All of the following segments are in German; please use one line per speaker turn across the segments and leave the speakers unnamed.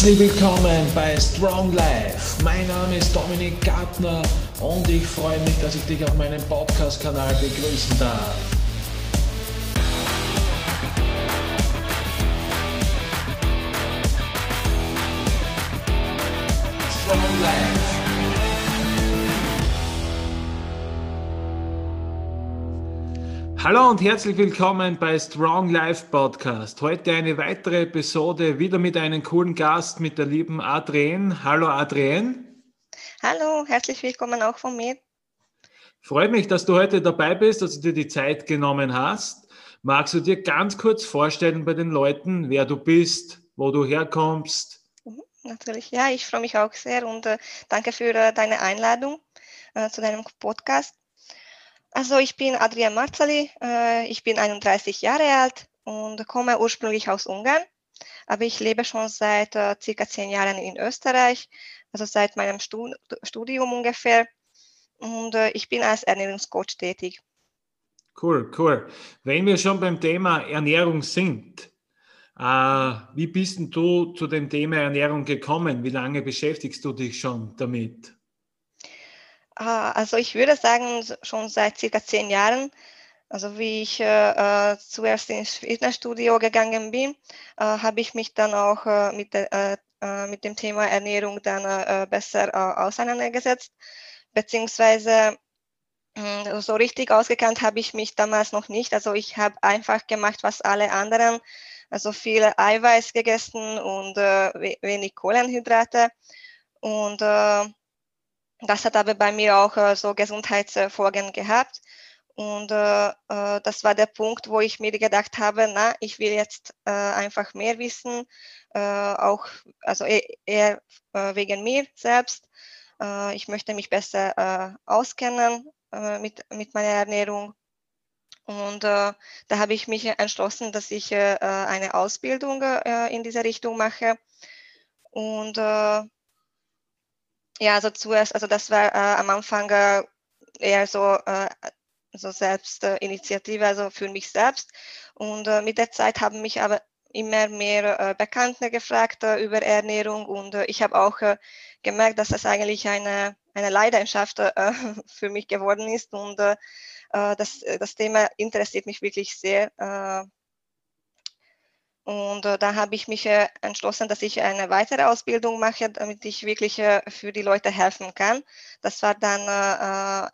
Herzlich willkommen bei Strong Life. Mein Name ist Dominik Gartner und ich freue mich, dass ich dich auf meinem Podcast-Kanal begrüßen darf. Strong Life. Hallo und herzlich willkommen bei Strong Life Podcast. Heute eine weitere Episode, wieder mit einem coolen Gast, mit der lieben Adrien. Hallo Adrien.
Hallo, herzlich willkommen auch von mir.
Freut mich, dass du heute dabei bist, dass du dir die Zeit genommen hast. Magst du dir ganz kurz vorstellen bei den Leuten, wer du bist, wo du herkommst?
Mhm, natürlich, ja, ich freue mich auch sehr und äh, danke für äh, deine Einladung äh, zu deinem Podcast. Also ich bin Adrian Marzali, äh, ich bin 31 Jahre alt und komme ursprünglich aus Ungarn, aber ich lebe schon seit äh, circa zehn Jahren in Österreich, also seit meinem Studium ungefähr. Und äh, ich bin als Ernährungscoach tätig.
Cool, cool. Wenn wir schon beim Thema Ernährung sind, wie bist du zu dem Thema Ernährung gekommen? Wie lange beschäftigst du dich schon damit?
Ah, also ich würde sagen, schon seit circa zehn Jahren. Also wie ich äh, äh, zuerst ins Fitnessstudio gegangen bin, äh, habe ich mich dann auch äh, mit, äh, äh, mit dem Thema Ernährung dann besser auseinandergesetzt. Beziehungsweise hm, so richtig ausgekannt habe ich mich damals noch nicht. Also ich habe einfach gemacht, was alle anderen. Also viel Eiweiß gegessen und wenig Kohlenhydrate. Und das hat aber bei mir auch äh, so Gesundheitsfolgen gehabt. Und äh, äh, das war der Punkt, wo ich mir gedacht habe, na, ich will jetzt äh, einfach mehr wissen, äh, auch also eher, eher äh, wegen mir selbst. ich möchte mich besser auskennen mit, mit meiner Ernährung. Und da habe ich mich entschlossen, dass ich eine Ausbildung in dieser Richtung mache. Und ja, also zuerst, also das war äh, am Anfang äh, eher so, äh, so Selbstinitiative, also für mich selbst. Und äh, mit der Zeit haben mich aber immer mehr äh, Bekannte gefragt äh, über Ernährung und äh, ich habe auch äh, gemerkt, dass das eigentlich eine, eine Leidenschaft äh, für mich geworden ist und äh, äh das, das Thema interessiert mich wirklich sehr. Und äh, da habe ich mich äh, entschlossen, dass ich eine weitere Ausbildung mache, damit ich wirklich äh, für die Leute helfen kann. Das war dann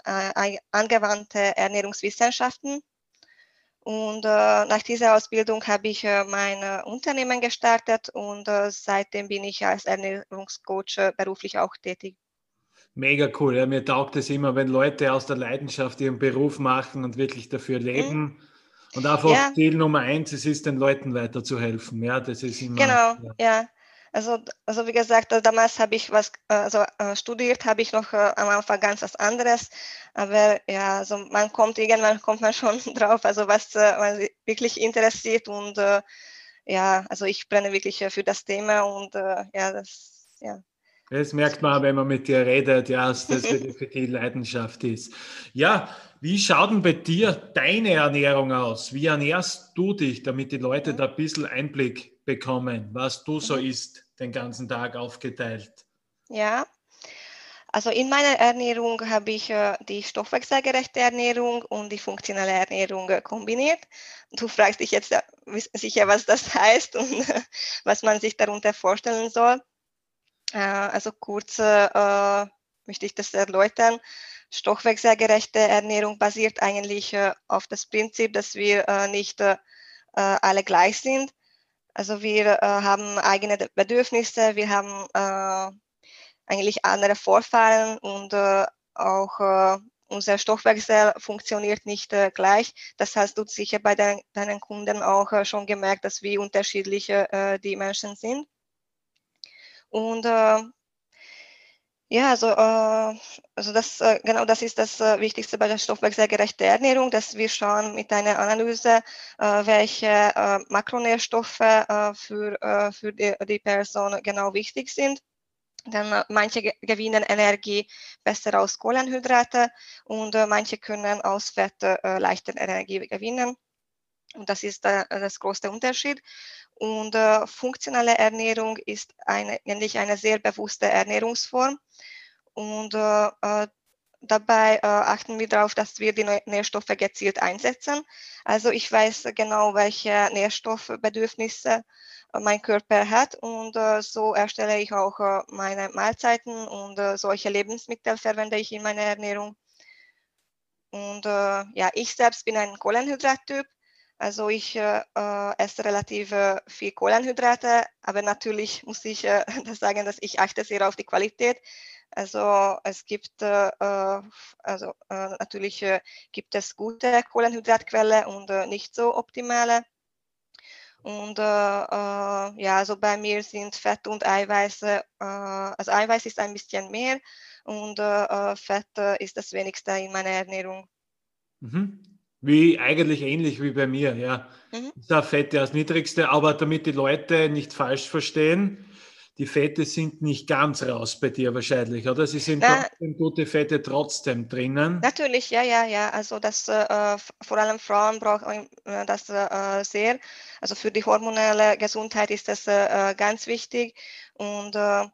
äh, äh, angewandte Ernährungswissenschaften. Und äh, nach dieser Ausbildung habe ich mein Unternehmen gestartet und seitdem bin ich als Ernährungscoach beruflich auch tätig.
Mega cool. Ja, mir taugt es immer, wenn Leute aus der Leidenschaft ihren Beruf machen und wirklich dafür leben. Mhm und einfach ja. Ziel Nummer eins, es ist den Leuten weiterzuhelfen. Ja, das ist immer.
Genau, ja. ja. Also, also wie gesagt, damals habe ich was, äh, also äh, studiert habe ich noch äh, am Anfang ganz was anderes, aber ja, also man kommt irgendwann kommt man schon drauf, also was man wirklich interessiert und ja, also ich brenne wirklich für das Thema und ja, das ja.
Das merkt man, wenn man mit dir redet, ja, dass das für die Leidenschaft ist. Ja, wie schaut denn bei dir deine Ernährung aus? Wie ernährst du dich, damit die Leute da ein bisschen Einblick bekommen, was du so mhm. isst, den ganzen Tag aufgeteilt?
Ja, also in meiner Ernährung habe ich äh, die stoffwechselgerechte Ernährung und die funktionelle Ernährung äh, kombiniert. Du fragst dich jetzt äh, sicher, was das heißt und was man sich darunter vorstellen soll. Äh, also kurz äh, möchte ich das erläutern. Stoffwechselgerechte Ernährung basiert eigentlich äh, auf das Prinzip, dass wir nicht alle gleich sind. Also wir haben eigene Bedürfnisse, wir haben eigentlich andere Vorfahren und auch unser Stoffwechsel funktioniert nicht äh, gleich. Das hast du sicher bei dein, deinen Kunden auch äh, schon gemerkt, dass wie unterschiedlich äh, die Menschen sind. Und äh, ja, also, äh, also das, äh, genau das ist das äh, Wichtigste bei der stoffwechselgerechten Ernährung, dass wir schauen mit einer Analyse, äh, welche äh, Makronährstoffe äh, für, für die, die Person genau wichtig sind. Denn manche gewinnen Energie besser aus Kohlenhydrate und manche können aus Fett äh, leichter Energie gewinnen. Und das ist äh, das große Unterschied. Und äh, funktionelle Ernährung ist eine, eigentlich eine sehr bewusste Ernährungsform. Und äh, äh dabei äh, achten wir darauf, dass wir die Nährstoffe gezielt einsetzen. Also ich weiß genau, welche Nährstoffbedürfnisse äh, mein Körper hat und äh, so erstelle ich auch äh, meine Mahlzeiten und äh, solche Lebensmittel verwende ich in meiner Ernährung. Und ja, ich selbst bin ein Kohlenhydrattyp also ich äh, äh, esse relativ äh, viel Kohlenhydrate, aber natürlich muss ich äh, das sagen, dass ich achte sehr auf die Qualität. Also es gibt äh, also natürlich gibt es gute Kohlenhydratquellen und nicht so optimale. Und ja, also bei mir sind Fett und Eiweiße, also Eiweiß ist ein bisschen mehr und Fett ist das wenigste in meiner Ernährung.
Mhm. Wie eigentlich ähnlich wie bei mir, ja. Mhm. Der Fette als niedrigste, aber damit die Leute nicht falsch verstehen, die Fette sind nicht ganz raus bei dir wahrscheinlich, oder? Sie sind Na, trotzdem gute Fette trotzdem drinnen.
Natürlich, ja, ja, ja. Also das äh, vor allem Frauen brauchen äh, das äh, sehr. Also für die hormonelle Gesundheit ist das äh, ganz wichtig und äh,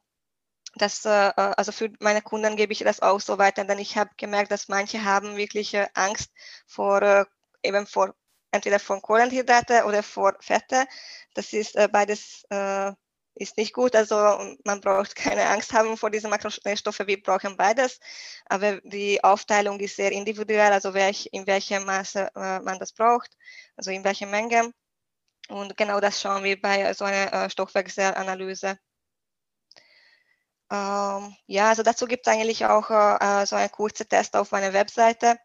das, äh, also für meine Kunden gebe ich das auch so weiter, denn ich habe gemerkt, dass manche haben wirklich Angst vor äh, eben vor entweder vor Kohlenhydrate oder vor Fette. Das ist äh, beides ist nicht gut. Also man braucht keine Angst haben vor diesen Makronährstoffen. Wir brauchen beides. Aber die Aufteilung ist sehr individuell, also welch, in welchem Maße man das braucht, also in welcher Menge. Und genau das schauen wir bei so einer Stoffwechselanalyse. Ähm, ja, also dazu gibt es eigentlich auch äh, so einen kurzen Test auf meiner Webseite.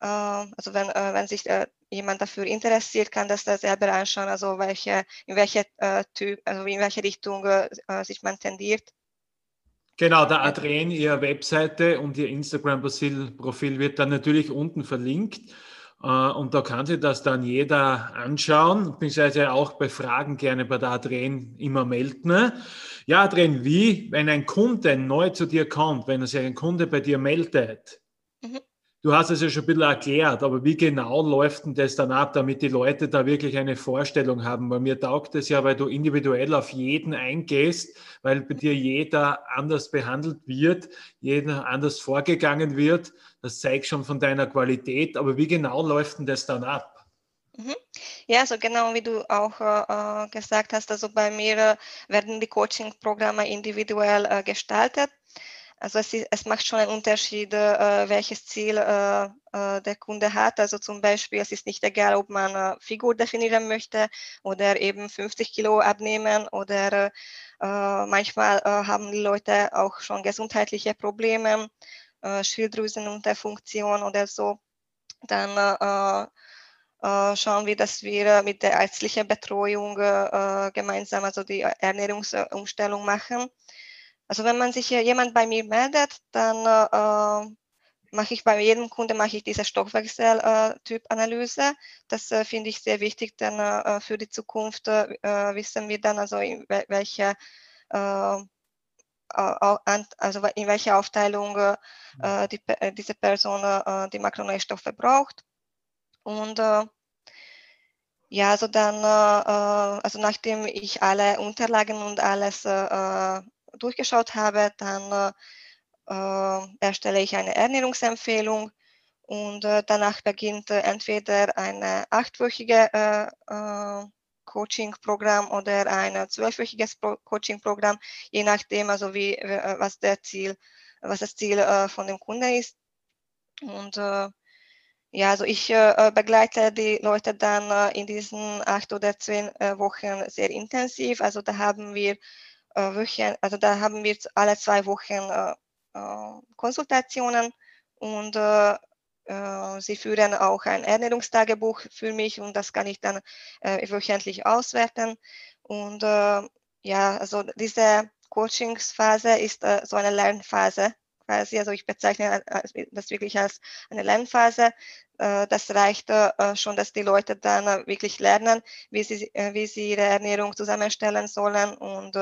Äh, also wenn, äh, wenn sich äh, jemand dafür interessiert, kann das da selber anschauen, also welche, in welche äh, Typ, also in welche Richtung äh, sich man tendiert.
Genau, der Adrien, Ihre Webseite und Ihr Instagram-Profil wird dann natürlich unten verlinkt. Und da kann sich das dann jeder anschauen, beziehungsweise auch bei Fragen gerne bei der Adrien immer melden. Ja, drin, wie, wenn ein Kunde neu zu dir kommt, wenn sich ein Kunde bei dir meldet, mhm. Du hast es ja schon ein bisschen erklärt, aber wie genau läuft denn das dann ab, damit die Leute da wirklich eine Vorstellung haben? Weil mir taugt es ja, weil du individuell auf jeden eingehst, weil bei dir jeder anders behandelt wird, jeder anders vorgegangen wird. Das zeigt schon von deiner Qualität, aber wie genau läuft denn das dann ab?
Mhm. Ja, so genau wie du auch äh, äh, gesagt hast, also bei mir äh, werden die Coaching-Programme individuell äh, gestaltet. Also es, ist, es, macht schon einen Unterschied, äh, welches Ziel äh, der Kunde hat. Also zum Beispiel, es ist nicht egal, ob man äh, Figur definieren möchte oder eben 50 Kilo abnehmen oder manchmal haben die Leute auch schon gesundheitliche Probleme, Schilddrüsenunterfunktion oder so. Dann äh, schauen wir, dass wir mit der ärztlichen Betreuung äh, gemeinsam also die Ernährungsumstellung machen. Also wenn man sich jemand bei mir meldet, dann äh, mache ich bei jedem Kunde mache ich diese Stoffwechseltypanalyse. Das finde ich sehr wichtig, denn für die Zukunft wissen wir dann also in welche also in welcher Aufteilung die, diese Person die Makronährstoffe braucht. Und äh, ja, also dann, äh, also nachdem ich alle Unterlagen und alles äh, durchgeschaut habe, dann äh, erstelle ich eine Ernährungsempfehlung und äh, danach beginnt äh, entweder ein achtwöchige Coaching-Programm oder ein zwölfwöchiges Coaching-Programm, je nachdem, also wie, was der Ziel, was das Ziel von dem Kunden ist. Und ja, also ich äh, begleite die Leute dann äh, in diesen acht oder zehn äh, Wochen sehr intensiv. Also da haben wir äh, Wochen, also da haben wir alle zwei Wochen äh, äh, Konsultationen und sie führen auch ein Ernährungstagebuch für mich und das kann ich dann wöchentlich auswerten. Und ja, also diese Coachingsphase ist so eine Lernphase quasi. Also ich bezeichne das wirklich als eine Lernphase. Äh, das reicht äh, schon, dass die Leute dann äh, wirklich lernen, wie sie, wie sie ihre Ernährung zusammenstellen sollen und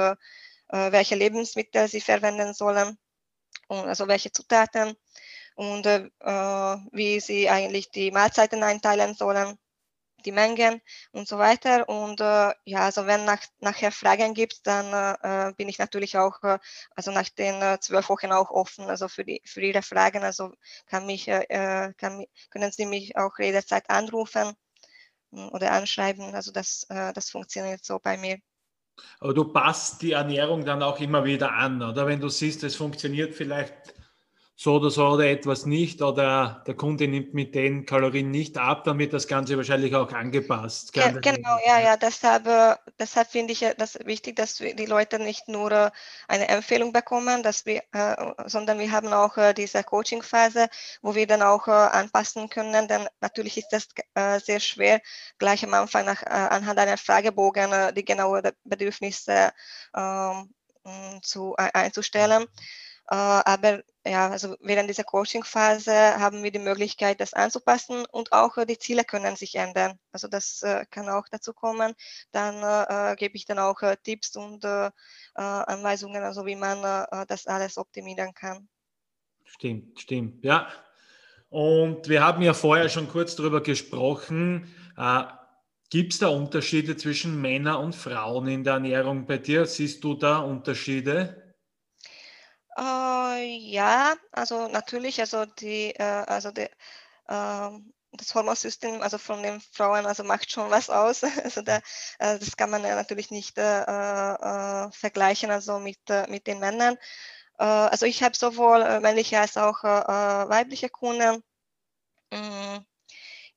welche Lebensmittel sie verwenden sollen und also welche Zutaten und wie sie eigentlich die Mahlzeiten einteilen sollen, die Mengen und so weiter. Und äh, ja, also wenn nach, nachher Fragen gibt, dann äh, bin ich natürlich auch, äh, also nach den äh, zwölf Wochen auch offen, also für die für Ihre Fragen. Also kann mich, äh, kann, können Sie mich auch jederzeit anrufen hm, oder anschreiben. Also das, äh, das funktioniert so bei mir.
Aber du passt die Ernährung dann auch immer wieder an, oder? Wenn du siehst, es funktioniert vielleicht so oder so oder etwas nicht oder der Kunde nimmt mit den Kalorien nicht ab, wird das Ganze wahrscheinlich auch angepasst.
Ja, genau, ja, ja, deshalb, äh, deshalb finde ich das wichtig, dass die Leute nicht nur äh, eine Empfehlung bekommen, dass wir, äh, sondern wir haben auch diese Coaching-Phase, wo wir dann auch anpassen können, denn natürlich ist das sehr schwer, gleich am Anfang nach, anhand einer Fragebogen die genaue Bedürfnisse ähm, zu, einzustellen. Aber ja, also während dieser Coaching-Phase haben wir die Möglichkeit, das anzupassen und auch äh, die Ziele können sich ändern. Also das äh, kann auch dazu kommen. Dann äh, äh gebe ich dann auch äh, Tipps und äh, Anweisungen, also wie man das alles optimieren kann.
Stimmt, stimmt, ja. Und wir haben ja vorher schon kurz darüber gesprochen. Gibt es da Unterschiede zwischen Männern und Frauen in der Ernährung bei dir? Siehst du da Unterschiede?
Äh, ja, also natürlich, also die, äh, also die, äh, das Hormonsystem, also von den Frauen, also macht schon was aus. Also da, äh, das kann man ja natürlich nicht äh, äh, vergleichen, also mit, mit den Männern. also ich habe sowohl männliche als auch weibliche Kunden. Mm,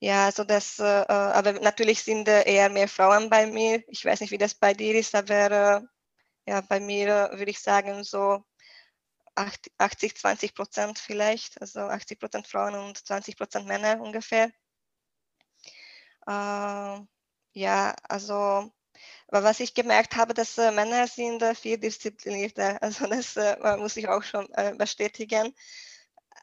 ja, also das, aber natürlich sind eher mehr Frauen bei mir. Ich weiß nicht, wie das bei dir ist, aber ja, bei mir würde ich sagen so 80, 20 Prozent vielleicht, also 80 Prozent Frauen und 20 Prozent Männer ungefähr. Äh, ja, also was ich gemerkt habe, dass äh, Männer sind äh, viel disziplinierter. Also das äh, muss ich auch schon äh, bestätigen.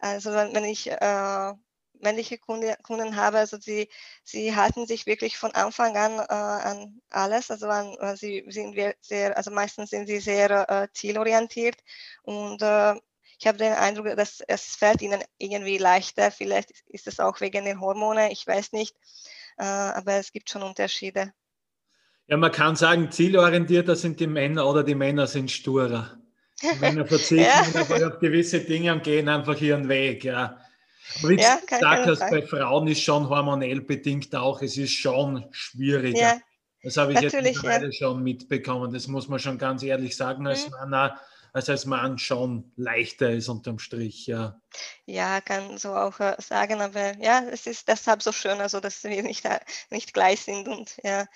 Also wenn, wenn ich äh, männliche Kunde, Kunden habe, also sie, sie halten sich wirklich von Anfang an äh, an alles. Also an, äh, sie sind sehr, also meistens sind sie sehr äh, zielorientiert und äh, ich habe den Eindruck, dass es fällt ihnen irgendwie leichter. Vielleicht ist es auch wegen den Hormonen, ich weiß nicht, äh, aber es gibt schon Unterschiede.
Ja, man kann sagen, zielorientierter sind die Männer oder die Männer sind sturer. Die Männer verzichten ja. auf gewisse Dinge und gehen einfach ihren Weg. Ja. Aber wie ja, gesagt hast, bei Frauen ist schon hormonell bedingt auch, es ist schon schwieriger. Ja, das habe ich jetzt mittlerweile ja. schon mitbekommen. Das muss man schon ganz ehrlich sagen, als mhm. Mann, als, als Mann schon leichter ist unterm Strich. Ja,
ja kann so auch äh, sagen, aber ja, es ist deshalb so schön, also dass wir nicht, äh, nicht gleich sind und ja.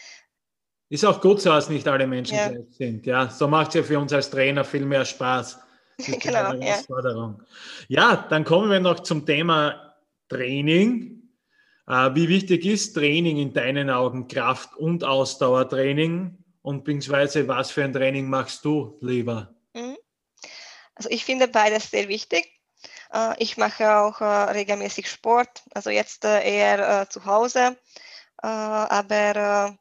Ist auch gut so, dass nicht alle Menschen ja. gleich sind. Ja, so macht es ja für uns als Trainer viel mehr Spaß. genau, ja. ja, dann kommen wir noch zum Thema Training. Äh, wie wichtig ist Training in deinen Augen, Kraft- und Ausdauertraining? Und beziehungsweise was für ein Training machst du lieber? Mhm.
Also ich finde beides sehr wichtig. Äh, ich mache auch äh, regelmäßig Sport, also jetzt eher zu Hause, aber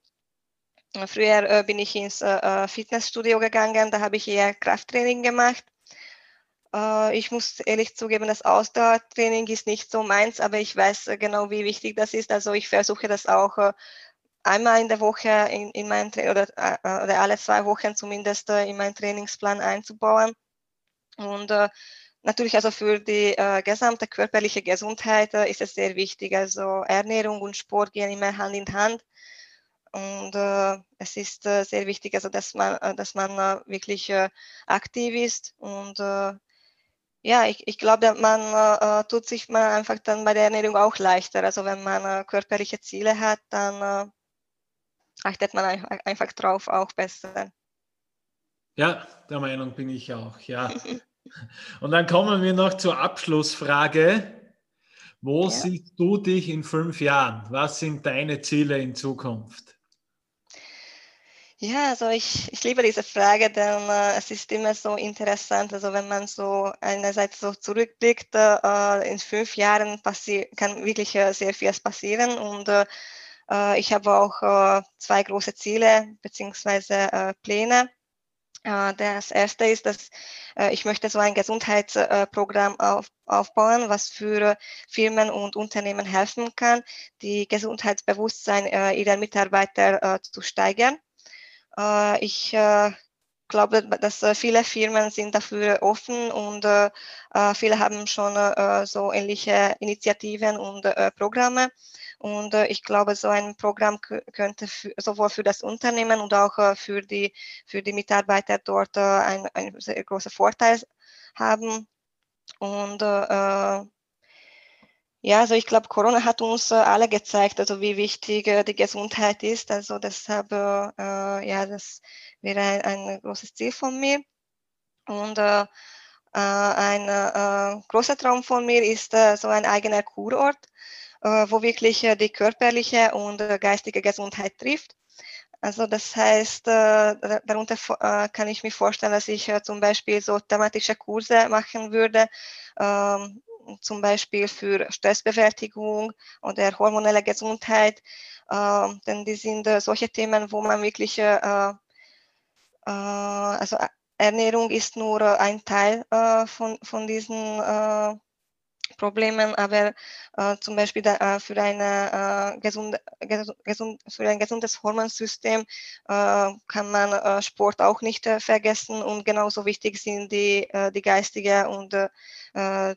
früher bin ich ins Fitnessstudio gegangen, da habe ich eher Krafttraining gemacht. Äh, ich muss ehrlich zugeben, das Ausdauertraining ist nicht so meins, aber ich weiß äh, genau, wie wichtig das ist. Also ich versuche das auch äh, einmal in der Woche in, in mein oder, oder alle zwei Wochen zumindest in meinen Trainingsplan einzubauen. Und natürlich also für die gesamte körperliche Gesundheit ist es sehr wichtig. Also Ernährung und Sport gehen immer Hand in Hand. Und äh, es ist äh, sehr wichtig, also dass man, äh, dass man wirklich aktiv ist und ja, ich, ich glaube, man äh, tut sich man einfach dann bei der Ernährung auch leichter. Also wenn man äh, körperliche Ziele hat, dann äh, achtet man einfach drauf auch besser.
Ja, der Meinung bin ich auch, ja. Und dann kommen wir noch zur Abschlussfrage. Wo ja. siehst du dich in fünf Jahren? Was sind deine Ziele in Zukunft?
Ja, also ich, ich liebe diese Frage, denn äh, es ist immer so interessant. Also wenn man so einerseits so zurückblickt, äh, in fünf Jahren kann wirklich äh, sehr viel passieren. Und äh, äh, ich habe auch äh, zwei große Ziele beziehungsweise Pläne. Äh, das erste ist, dass äh, ich möchte so ein Gesundheitsprogramm aufbauen, was für Firmen und Unternehmen helfen kann, die Gesundheitsbewusstsein ihrer Mitarbeiter zu steigern. Ich glaube, dass viele Firmen sind dafür offen und viele haben schon so ähnliche Initiativen und Programme. Und äh, ich glaube, so ein Programm könnte sowohl für das Unternehmen und auch äh, für, die, für die Mitarbeiter dort äh, ein, ein sehr großer Vorteil haben. Und äh, ja, also ich glaube, Corona hat uns äh, alle gezeigt, also wie wichtig äh, die Gesundheit ist. Also deshalb, ja, das wäre ein, ein, großes Ziel von mir. Und ein großer Traum von mir ist so ein eigener Kurort äh, wo wirklich äh, die körperliche und äh, geistige Gesundheit trifft. Also das heißt, darunter kann ich mir vorstellen, dass ich zum Beispiel so thematische Kurse machen würde, ähm, zum Beispiel für Stressbewältigung oder hormonelle Gesundheit. Ähm, denn die sind solche Themen, wo man wirklich, also Ernährung ist nur ein Teil von, von diesen Problemen, aber äh, zum Beispiel da, äh, für, eine, äh, gesunde, gesund, für ein gesundes Hormonsystem äh, kann man äh, Sport auch nicht äh, vergessen und genauso wichtig sind die, die geistige und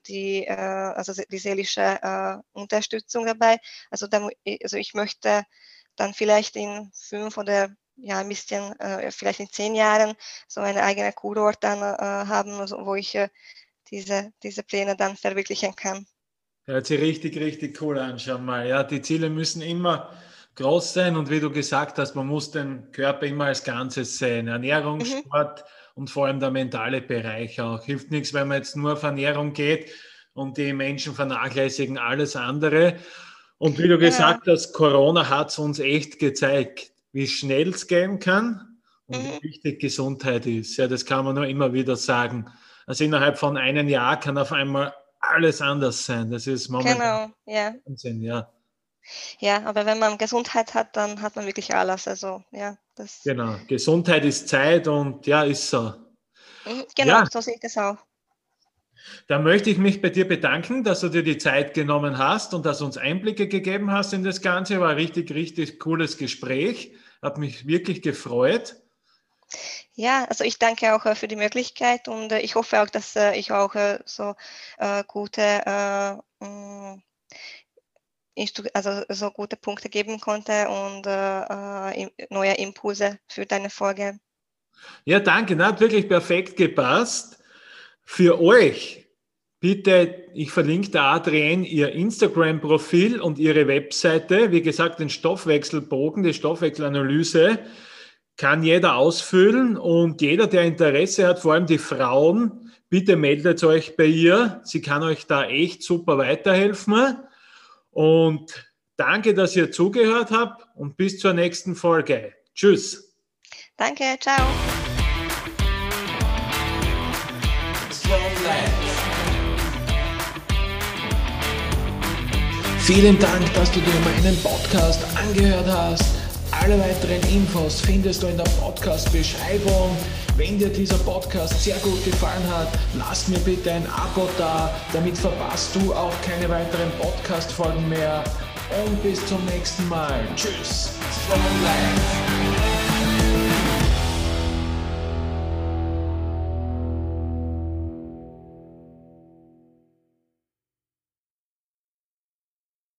die, also die seelische Unterstützung dabei. Also, da, also ich möchte dann vielleicht in fünf oder ja, ein bisschen, vielleicht in zehn Jahren so eine eigene Kurort dann haben, also, wo ich diese, diese Pläne dann verwirklichen kann.
Hört sich richtig, richtig cool an, schau mal. Ja, die Ziele müssen immer groß sein und wie du gesagt hast, man muss den Körper immer als Ganzes sehen. Ernährung, mhm. Sport und vor allem der mentale Bereich auch. Hilft nichts, wenn man jetzt nur auf Ernährung geht und die Menschen vernachlässigen alles andere. Und wie du gesagt ja. hast, Corona hat es uns echt gezeigt, wie schnell es gehen kann und mhm. wie wichtig Gesundheit ist. Ja, das kann man nur immer wieder sagen. Also innerhalb von einem Jahr kann auf einmal alles anders sein. Das ist momentan
genau, ja.
Wahnsinn, ja.
Ja, aber wenn man Gesundheit hat, dann hat man wirklich alles. Also ja, das.
Genau, Gesundheit ist Zeit und ja, ist so.
Mhm, genau, ja. so sehe ich das auch.
Dann möchte ich mich bei dir bedanken, dass du dir die Zeit genommen hast und dass du uns Einblicke gegeben hast in das Ganze. War ein richtig, richtig cooles Gespräch. Hat mich wirklich gefreut.
Ja, also ich danke auch äh, für die Möglichkeit und äh, ich hoffe auch, dass äh, ich auch so gute mm, also so gute Punkte geben konnte und neue Impulse für deine Folge.
Ja, danke, das hat wirklich perfekt gepasst. Für euch bitte, ich verlinke der Adrienne ihr Instagram-Profil und ihre Webseite. Wie gesagt, den Stoffwechselbogen, die Stoffwechselanalyse kann jeder ausfüllen und jeder, der Interesse hat, vor allem die Frauen, bitte meldet euch bei ihr. Sie kann euch da echt super weiterhelfen. Und danke, dass ihr zugehört habt und bis zur nächsten Folge. Tschüss.
Danke, ciao.
Vielen Dank, dass du dir meinen Podcast angehört hast. Alle weiteren Infos findest du in der Podcast-Beschreibung. Wenn dir dieser Podcast sehr gut gefallen hat, lass mir bitte ein Abo da, damit verpasst du auch keine weiteren Podcast-Folgen mehr. Und bis zum nächsten Mal. Tschüss.